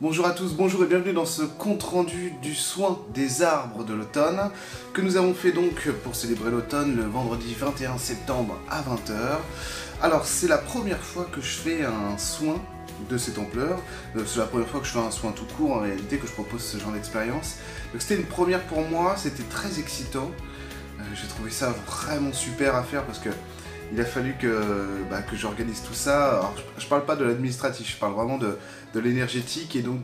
Bonjour à tous, bonjour et bienvenue dans ce compte-rendu du soin des arbres de l'automne que nous avons fait donc pour célébrer l'automne le vendredi 21 septembre à 20h. Alors c'est la première fois que je fais un soin de cette ampleur, euh, c'est la première fois que je fais un soin tout court en réalité, que je propose ce genre d'expérience. Donc c'était une première pour moi, c'était très excitant, euh, j'ai trouvé ça vraiment super à faire parce que il a fallu que, bah, que j'organise tout ça. Je, ne parle pas de l'administratif, je parle vraiment de, de l'énergétique et donc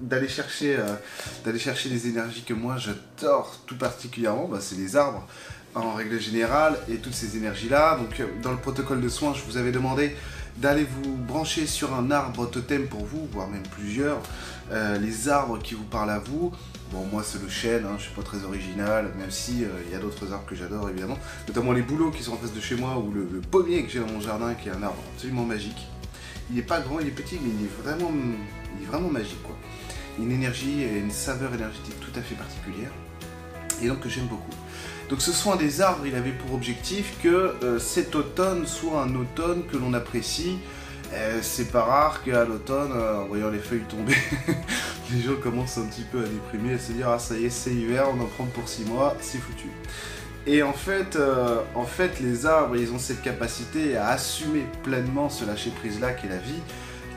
d'aller chercher, euh, énergies que moi j'adore tout particulièrement. Bah, c'est les arbres en règle générale et toutes ces énergies-là. Donc, euh, dans le protocole de soins, je vous avais demandé d'aller vous brancher sur un arbre totem pour vous, voire même plusieurs, euh, les arbres qui vous parlent à vous. Bon, moi c'est le chêne, hein, je suis pas très original, même si euh, il y a d'autres arbres que j'adore évidemment, notamment les bouleaux qui sont en face de chez moi ou le, pommier que j'ai dans mon jardin qui est un arbre absolument magique. Il n'est pas grand, il est petit, mais il est vraiment, il est vraiment magique. Une énergie et une saveur énergétique tout à fait particulière et donc que j'aime beaucoup. Donc ce soin des arbres, il avait pour objectif que euh, cet automne soit un automne que l'on apprécie. Euh, c'est pas rare qu'à l'automne, en voyant les feuilles tomber, les gens commencent un petit peu à déprimer, à se dire ah ça y est c'est hiver, on en prend pour 6 mois, c'est foutu. Et en fait, euh, en fait, les arbres, ils ont cette capacité à assumer pleinement ce lâcher prise là qui est la vie,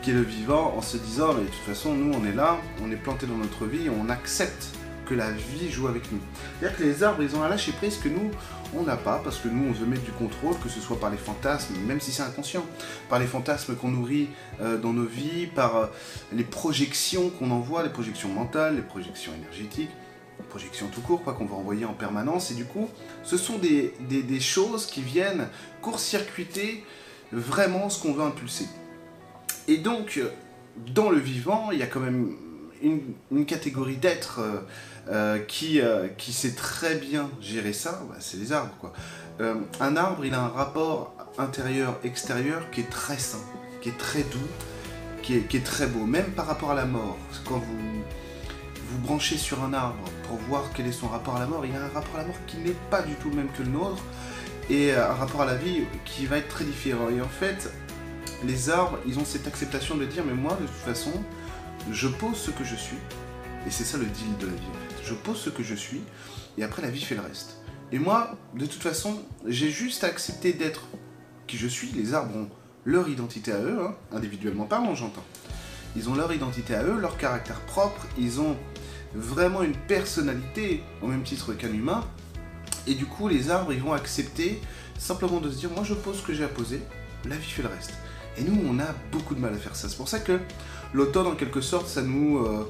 qui est le vivant, en se disant mais de toute façon nous on est là, on est planté dans notre vie, on accepte que la vie joue avec nous. C'est-à-dire que les arbres, ils ont un lâcher prise que nous, on n'a pas, parce que nous, on veut mettre du contrôle, que ce soit par les fantasmes, même si c'est inconscient, par les fantasmes qu'on nourrit euh, dans nos vies, par euh, les projections qu'on envoie, les projections mentales, les projections énergétiques, les projections tout court, quoi, qu'on va envoyer en permanence. Et du coup, ce sont des, choses qui viennent court-circuiter vraiment ce qu'on veut impulser. Et donc, dans le vivant, il y a quand même une, catégorie d'êtres euh, euh, qui, euh, qui sait très bien gérer ça, bah, c'est les arbres. Quoi. un arbre, il a un rapport intérieur-extérieur qui est très sain, qui est très doux, qui est, qui est, très beau, même par rapport à la mort. Quand vous vous branchez sur un arbre pour voir quel est son rapport à la mort, il a un rapport à la mort qui n'est pas du tout le même que le nôtre, et un rapport à la vie qui va être très différent. Et en fait, les arbres, ils ont cette acceptation de dire, mais moi, de toute façon, je pose ce que je suis, et c'est ça le deal de la vie. Je pose ce que je suis, et après la vie fait le reste. Et moi, de toute façon, j'ai juste accepté d'être qui je suis. Les arbres ont leur identité à eux, hein, individuellement parlant, j'entends. Ils ont leur identité à eux, leur caractère propre, ils ont vraiment une personnalité au même titre qu'un humain. Et du coup, les arbres, ils vont accepter simplement de se dire, moi je pose ce que j'ai à poser, la vie fait le reste. Et nous, on a beaucoup de mal à faire ça. C'est pour ça que l'automne, en quelque sorte, ça nous, euh,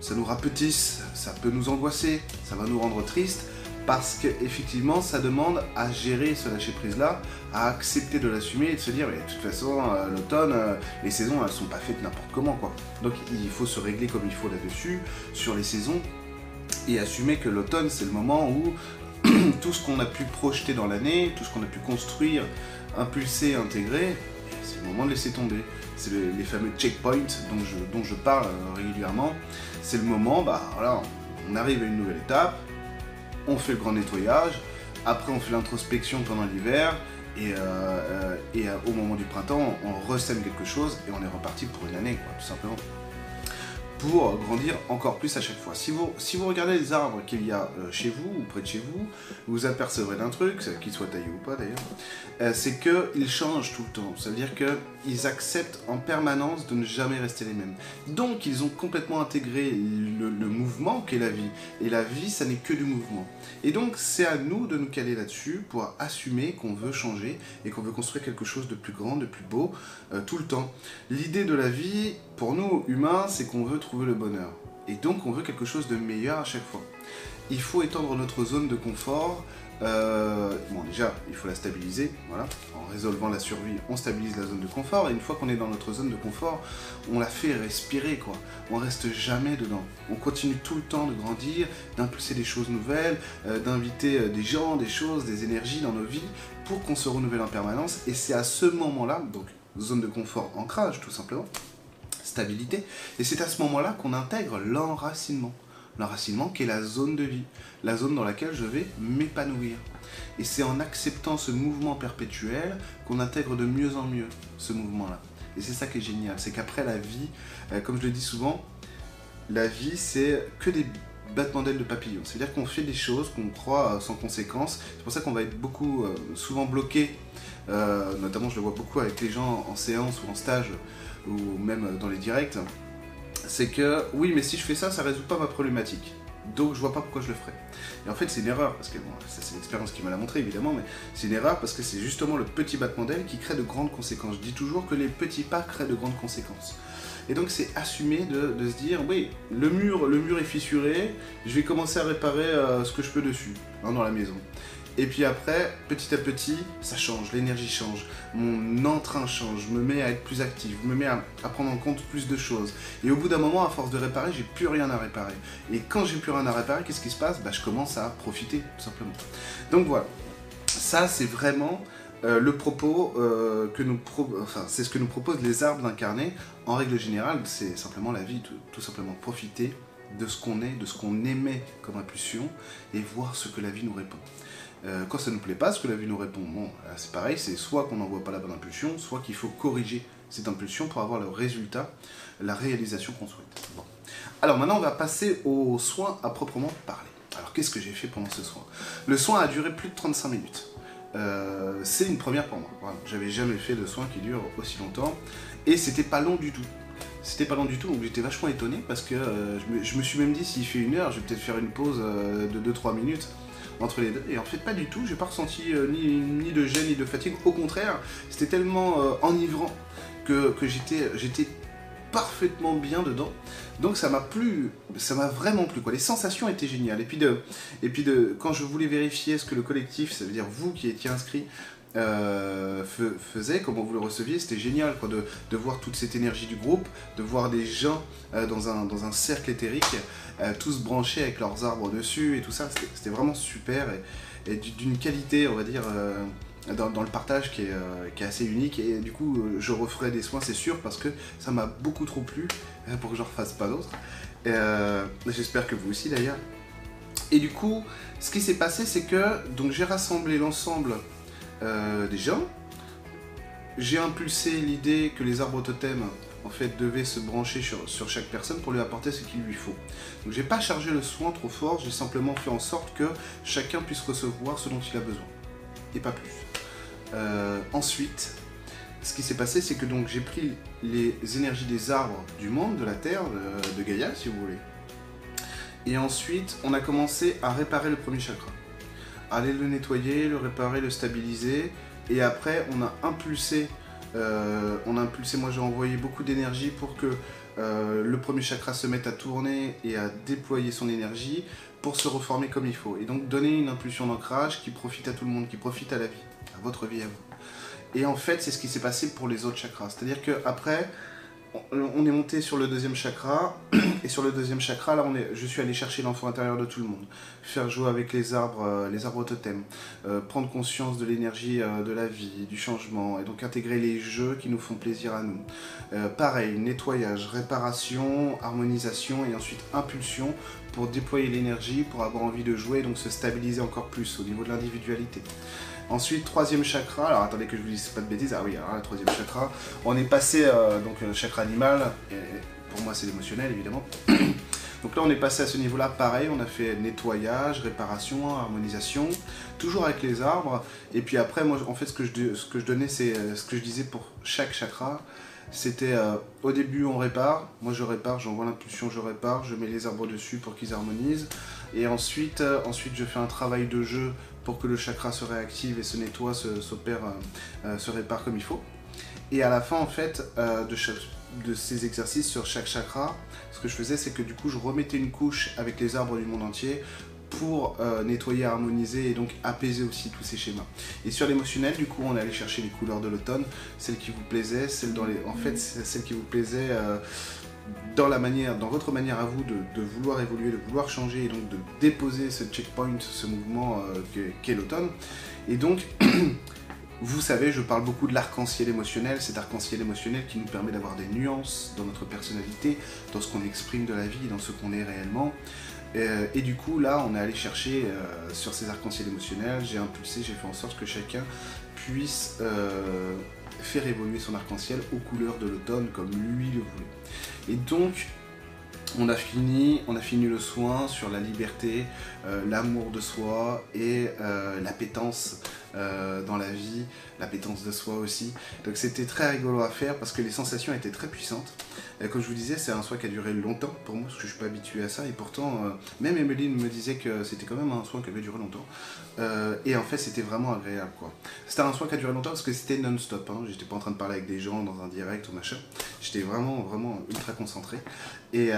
ça nous rapetisse, ça peut nous angoisser, ça va nous rendre tristes, parce qu'effectivement, ça demande à gérer ce lâcher-prise-là, à accepter de l'assumer et de se dire, mais de toute façon, euh, l'automne, euh, les saisons, elles sont pas faites n'importe comment, quoi. Donc, il faut se régler comme il faut là-dessus, sur les saisons, et assumer que l'automne, c'est le moment où tout ce qu'on a pu projeter dans l'année, tout ce qu'on a pu construire, impulser, intégrer, c'est le moment de laisser tomber. C'est les fameux checkpoints dont je, dont je parle euh, régulièrement. C'est le moment, bah on arrive à une nouvelle étape, on fait le grand nettoyage, après on fait l'introspection pendant l'hiver, et, euh, euh, et au moment du printemps, on ressème quelque chose et on est reparti pour une année, quoi, tout simplement pour grandir encore plus à chaque fois. Si vous, si vous regardez les arbres qu'il y a euh, chez vous ou près de chez vous, vous apercevrez d'un truc, qu'il soit taillé ou pas d'ailleurs, euh, c'est qu'ils changent tout le temps. Ça veut dire qu'ils acceptent en permanence de ne jamais rester les mêmes. Donc ils ont complètement intégré le, le mouvement qu'est la vie. Et la vie, ça n'est que du mouvement. Et donc c'est à nous de nous caler là-dessus pour assumer qu'on veut changer et qu'on veut construire quelque chose de plus grand, de plus beau, euh, tout le temps. L'idée de la vie, pour nous humains, c'est qu'on veut trouver le bonheur. Et donc on veut quelque chose de meilleur à chaque fois. Il faut étendre notre zone de confort. Euh, bon déjà, il faut la stabiliser. Voilà. En résolvant la survie, on stabilise la zone de confort. Et une fois qu'on est dans notre zone de confort, on la fait respirer. quoi. On reste jamais dedans. On continue tout le temps de grandir, d'impulser des choses nouvelles, euh, d'inviter euh, des gens, des choses, des énergies dans nos vies pour qu'on se renouvelle en permanence. Et c'est à ce moment-là, donc zone de confort, ancrage tout simplement, stabilité. Et c'est à ce moment-là qu'on intègre l'enracinement. l'enracinement qui est la zone de vie, la zone dans laquelle je vais m'épanouir. Et c'est en acceptant ce mouvement perpétuel qu'on intègre de mieux en mieux ce mouvement-là. Et c'est ça qui est génial, c'est qu'après la vie, euh, comme je le dis souvent, la vie c'est que des battements d'ailes de papillon. C'est-à-dire qu'on fait des choses qu'on croit sans conséquence. C'est pour ça qu'on va être beaucoup, euh, souvent bloqué, euh, notamment je le vois beaucoup avec les gens en séance ou en stage, ou même dans les directs, c'est que oui, mais si je fais ça, ça résout pas ma problématique. Donc je vois pas pourquoi je le ferais. Et en fait, c'est une erreur, parce que bon, ça c'est l'expérience qui me l'a montré évidemment, mais c'est une erreur parce que c'est justement le petit battement d'aile qui crée de grandes conséquences. Je dis toujours que les petits pas créent de grandes conséquences. Et donc c'est assumer de, se dire, oui, le mur, le mur est fissuré, je vais commencer à réparer euh, ce que je peux dessus, hein, dans la maison. Et puis après, petit à petit, ça change, l'énergie change, mon entrain change, je me mets à être plus actif, je me mets à, prendre en compte plus de choses. Et au bout d'un moment, à force de réparer, j'ai plus rien à réparer. Et quand j'ai plus rien à réparer, qu'est-ce qui se passe? Bah, Je commence à profiter, tout simplement. Donc voilà, ça c'est vraiment euh, le propos euh, que nous enfin, c'est ce que nous proposent les arbres incarnés. En règle générale, c'est simplement la vie, tout simplement profiter de ce qu'on est, de ce qu'on aimait comme impulsion, et voir ce que la vie nous répond. Euh, quand ça nous plaît pas, ce que la vie nous répond, bon, c'est pareil, c'est soit qu'on n'envoie pas la bonne impulsion, soit qu'il faut corriger cette impulsion pour avoir le résultat, la réalisation qu'on souhaite. Alors maintenant, on va passer au soin à proprement parler. Alors qu'est-ce que j'ai fait pendant ce soin? Le soin a duré plus de 35 minutes. Euh, c'est une première pour moi. J'avais jamais fait de soin qui dure aussi longtemps. Et c'était pas long du tout. C'était pas long du tout, donc j'étais vachement étonné parce que euh, je, me, suis même dit s'il fait une heure, je vais peut-être faire une pause de 2-3 minutes entre les deux. Et en fait, pas du tout. J'ai pas ressenti euh, ni, de gêne ni de fatigue. Au contraire, c'était tellement euh, enivrant que, j'étais, j'étais parfaitement bien dedans. Donc ça m'a plu, ça m'a vraiment plu. Quoi. Les sensations étaient géniales. Et puis, de, et puis de, quand je voulais vérifier ce que le collectif, ça veut dire vous qui étiez inscrit, euh, faisait, comment vous le receviez, c'était génial quoi, de, voir toute cette énergie du groupe, de voir des gens dans, un, dans un cercle éthérique euh, tous branchés avec leurs arbres dessus et tout ça. C'était vraiment super et, d'une qualité, on va dire, euh, dans, le partage qui est, euh, qui est, assez unique. Et du coup, je referai des soins, c'est sûr, parce que ça m'a beaucoup trop plu pour que je refasse pas d'autres. J'espère que vous aussi d'ailleurs. Et du coup, ce qui s'est passé, c'est que j'ai rassemblé l'ensemble des gens. J'ai impulsé l'idée que les arbres totems en fait, se brancher sur, chaque personne pour lui apporter ce qu'il lui faut. Donc j'ai pas chargé le soin trop fort, j'ai simplement fait en sorte que chacun puisse recevoir ce dont il a besoin. Et pas plus. Euh, ensuite, ce qui s'est passé, c'est que donc j'ai pris les énergies des arbres du monde, de la Terre, de, de Gaïa, si vous voulez. Et ensuite, on a commencé à réparer le premier chakra. Aller le nettoyer, le réparer, le stabiliser. Et après, on a impulsé euh, on a impulsé, moi j'ai envoyé beaucoup d'énergie pour que euh, le premier chakra se mette à tourner et à déployer son énergie pour se reformer comme il faut. Et donc donner une impulsion d'ancrage qui profite à tout le monde, qui profite à la vie, à votre vie, à vous. Et en fait, c'est ce qui s'est passé pour les autres chakras. C'est-à-dire qu'après, on est monté sur le deuxième chakra, et sur le deuxième chakra, là, on est, je suis allé chercher l'enfant intérieur de tout le monde, faire jouer avec les arbres, euh, les arbres totems, euh, prendre conscience de l'énergie euh, de la vie, du changement, et donc intégrer les jeux qui nous font plaisir à nous. pareil, nettoyage, réparation, harmonisation, et ensuite impulsion pour déployer l'énergie, pour avoir envie de jouer, donc se stabiliser encore plus au niveau de l'individualité. Ensuite, troisième chakra, alors attendez que je vous dise pas de bêtises, ah oui, alors le troisième chakra, on est passé, euh, donc le chakra animal, pour moi c'est l'émotionnel évidemment. donc là on est passé à ce niveau-là, pareil, on a fait nettoyage, réparation, harmonisation, toujours avec les arbres, et puis après, moi en fait ce que je, ce que je donnais, c'est euh, ce que je disais pour chaque chakra, c'était euh, au début on répare, moi je répare, j'envoie l'impulsion, je répare, je mets les arbres dessus pour qu'ils harmonisent. Et ensuite, ensuite je fais un travail de jeu pour que le chakra se réactive et se nettoie, se, euh, euh, se répare comme il faut. Et à la fin, en fait, euh, de ces exercices sur chaque chakra, ce que je faisais, c'est que du coup, je remettais une couche avec les arbres du monde entier pour nettoyer, harmoniser et donc apaiser aussi tous ces schémas. Et sur l'émotionnel, du coup, on est allé chercher les couleurs de l'automne, celles qui vous plaisaient, celles dans les, en fait, celles qui vous plaisaient dans, la manière, dans votre manière à vous de, vouloir évoluer, de vouloir changer et donc de déposer ce checkpoint, ce mouvement euh, qu'est l'automne. Et donc, vous savez, je parle beaucoup de l'arc-en-ciel émotionnel, cet arc-en-ciel émotionnel qui nous permet d'avoir des nuances dans notre personnalité, dans ce qu'on exprime de la vie, dans ce qu'on est réellement. Et du coup, là, on est allé chercher sur ces arcs-en-ciel émotionnels, j'ai impulsé, j'ai fait en sorte que chacun puisse faire évoluer son arc-en-ciel aux couleurs de l'automne comme lui le voulait. Et donc, on a fini, on a fini le soin sur la liberté, euh, l'amour de soi et euh, l'appétence euh, dans la vie, l'appétence de soi aussi. Donc c'était très rigolo à faire parce que les sensations étaient très puissantes. Comme je vous disais, c'est un soin qui a duré longtemps pour moi parce que je suis pas habitué à ça et pourtant même Emeline me disait que c'était quand même un soin qui avait duré longtemps. et en fait c'était vraiment agréable quoi. C'était un soin qui a duré longtemps parce que c'était non-stop. Hein. J'étais pas en train de parler avec des gens dans un direct ou machin. J'étais vraiment vraiment ultra concentré. Et,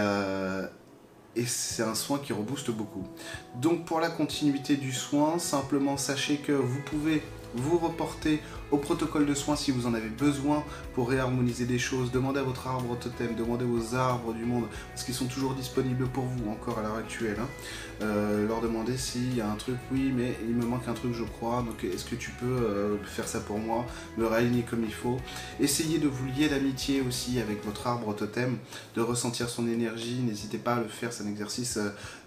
et c'est un soin qui rebooste beaucoup. Donc pour la continuité du soin, simplement sachez que vous pouvez vous reporter au protocole de soins si vous en avez besoin pour réharmoniser des choses. Demandez à votre arbre totem, demandez aux arbres du monde, parce qu'ils sont toujours disponibles pour vous encore à l'heure actuelle. Hein. Euh, leur demander s'il y a un truc, oui, mais il me manque un truc, je crois, donc est-ce que tu peux euh, faire ça pour moi, me réaligner comme il faut? Essayez de vous lier d'amitié aussi avec votre arbre totem, de ressentir son énergie. N'hésitez pas à le faire, c'est un exercice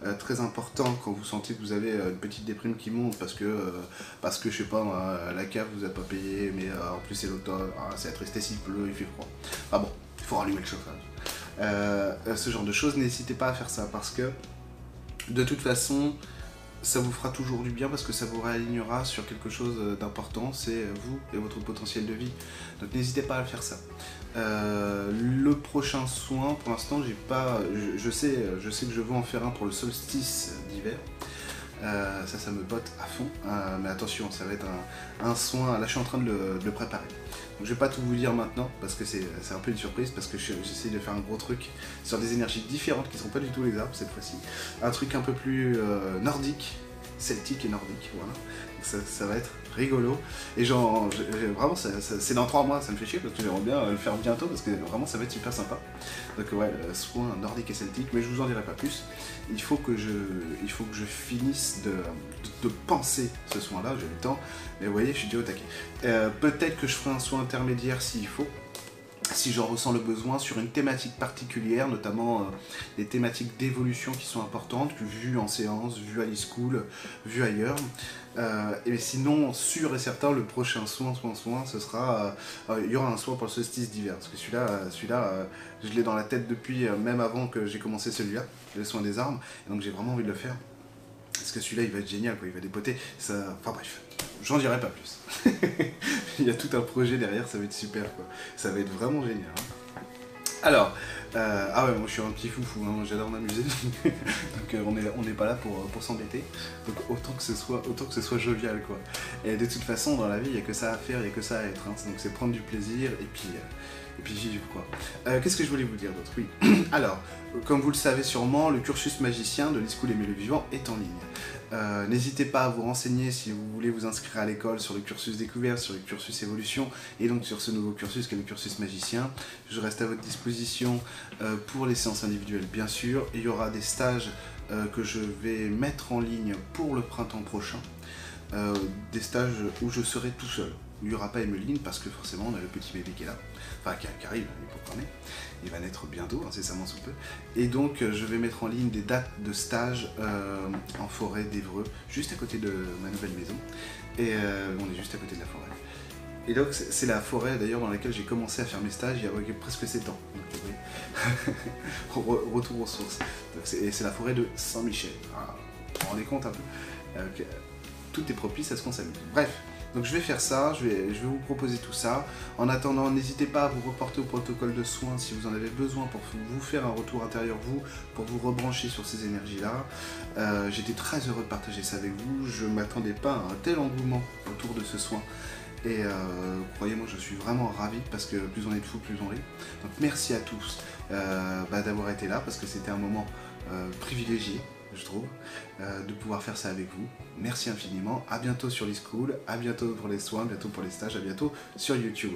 euh, très important quand vous sentez que vous avez une petite déprime qui monte parce que, parce que je sais pas, la cave vous a pas payé mais euh, en plus c'est l'automne, ah, c'est tristesse, il pleut, il fait froid. Ah bon, il faut rallumer le chauffage. Euh, ce genre de choses, n'hésitez pas à faire ça parce que de toute façon, ça vous fera toujours du bien parce que ça vous réalignera sur quelque chose d'important, c'est vous et votre potentiel de vie. Donc n'hésitez pas à faire ça. Euh, le prochain soin, pour l'instant, j'ai pas, je, sais, je sais que je veux en faire un pour le solstice d'hiver. Euh, ça, ça me botte à fond. Euh, mais attention, ça va être un, soin. Là, je suis en train de le, préparer. Donc, je vais pas tout vous dire maintenant parce que c'est un peu une surprise parce que j'essaie de faire un gros truc sur des énergies différentes qui sont pas du tout les arbres cette fois-ci. Un truc un peu plus euh, nordique, celtique et nordique. Voilà. ça, va être rigolo. Et genre, vraiment, c'est dans trois mois, ça me fait chier parce que j'aimerais bien le faire bientôt parce que vraiment ça va être super sympa. Donc ouais, soin nordique et celtique, mais je vous en dirai pas plus. Il faut que je, il faut que je finisse de, de, penser ce soin-là, j'ai le temps. Mais vous voyez, je suis déjà au taquet. Euh, peut-être que je ferai un soin intermédiaire s'il faut si j'en ressens le besoin sur une thématique particulière, notamment euh, des thématiques d'évolution qui sont importantes, vues en séance, vues à l'e-school, vues ailleurs. Euh, et sinon, sûr et certain, le prochain soin, soin, soin, ce sera, euh, il y aura un soin pour le solstice d'hiver, parce que celui-là, celui-là, je l'ai dans la tête depuis même avant que j'ai commencé celui-là, le soin des armes, et donc j'ai vraiment envie de le faire. Parce que celui-là, il va être génial, il va dépoter. Enfin bref, j'en dirai pas plus. il y a tout un projet derrière, ça va être super, quoi. Ça va être vraiment génial. Hein. Alors, euh, ah ouais, moi je suis un petit foufou, hein, j'adore m'amuser, donc euh, on n'est pas là pour, pour s'embêter, donc autant que, ce soit, jovial quoi. Et de toute façon, dans la vie, il n'y a que ça à faire, il n'y a que ça à être, hein. donc c'est prendre du plaisir et puis, euh, quoi. Qu'est-ce que je voulais vous dire d'autre? Oui, alors, comme vous le savez sûrement, le cursus magicien de l'Eschool Aimé le Vivant est en ligne. Euh, n'hésitez pas à vous renseigner si vous voulez vous inscrire à l'école sur le cursus découverte, sur le cursus évolution et donc sur ce nouveau cursus qui est le cursus magicien. Je reste à votre disposition euh, pour les séances individuelles bien sûr. Il y aura des stages euh, que je vais mettre en ligne pour le printemps prochain. des stages où je serai tout seul. Il n'y aura pas Emeline parce que forcément on a le petit bébé qui est là, enfin qui, arrive, il est il va naître bientôt, incessamment sous peu. Et donc euh, je vais mettre en ligne des dates de stage euh, en forêt d'Evreux, juste à côté de ma nouvelle maison. Et euh, on est juste à côté de la forêt. Et donc c'est la forêt d'ailleurs dans laquelle j'ai commencé à faire mes stages il y a presque 7 ans. Retour aux sources. Et c'est la forêt de Saint-Michel. vous vous rendez compte un peu Tout est propice à ce qu'on s'amuse. Bref, donc je vais faire ça, je vais, je vais vous proposer tout ça. En attendant, n'hésitez pas à vous reporter au protocole de soins si vous en avez besoin pour vous faire un retour intérieur, vous, pour vous rebrancher sur ces énergies-là. Euh, j'étais très heureux de partager ça avec vous. Je ne m'attendais pas à un tel engouement autour de ce soin. Et euh, croyez-moi, je suis vraiment ravi parce que plus on est de fous, plus on rit. Donc merci à tous euh, bah, d'avoir été là parce que c'était un moment privilégié je trouve, euh, de pouvoir faire ça avec vous. Merci infiniment. À bientôt sur l'e-school, à bientôt pour les soins, à bientôt pour les stages, à bientôt sur YouTube.